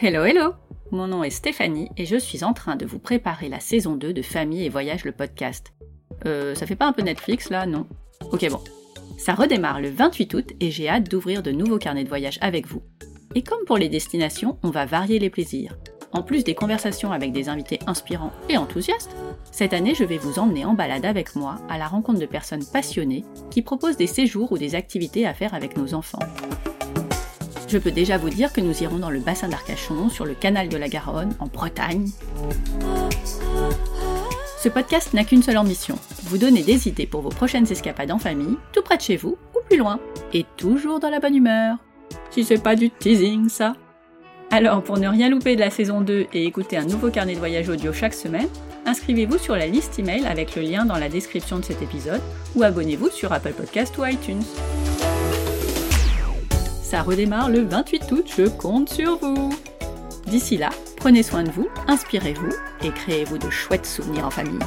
Hello hello Mon nom est Stéphanie et je suis en train de vous préparer la saison 2 de Famille et Voyage le podcast. Euh, ça fait pas un peu Netflix là, non? Ok bon. Ça redémarre le 28 août et j'ai hâte d'ouvrir de nouveaux carnets de voyage avec vous. Et comme pour les destinations, on va varier les plaisirs. En plus des conversations avec des invités inspirants et enthousiastes, cette année je vais vous emmener en balade avec moi à la rencontre de personnes passionnées qui proposent des séjours ou des activités à faire avec nos enfants. Je peux déjà vous dire que nous irons dans le bassin d'Arcachon, sur le canal de la Garonne, en Bretagne. Ce podcast n'a qu'une seule ambition, vous donner des idées pour vos prochaines escapades en famille, tout près de chez vous ou plus loin, et toujours dans la bonne humeur. Si c'est pas du teasing, ça. Alors, pour ne rien louper de la saison 2 et écouter un nouveau carnet de voyage audio chaque semaine, inscrivez-vous sur la liste email avec le lien dans la description de cet épisode ou abonnez-vous sur Apple Podcast ou iTunes. Ça redémarre le 28 août, je compte sur vous. D'ici là, prenez soin de vous, inspirez-vous et créez-vous de chouettes souvenirs en famille.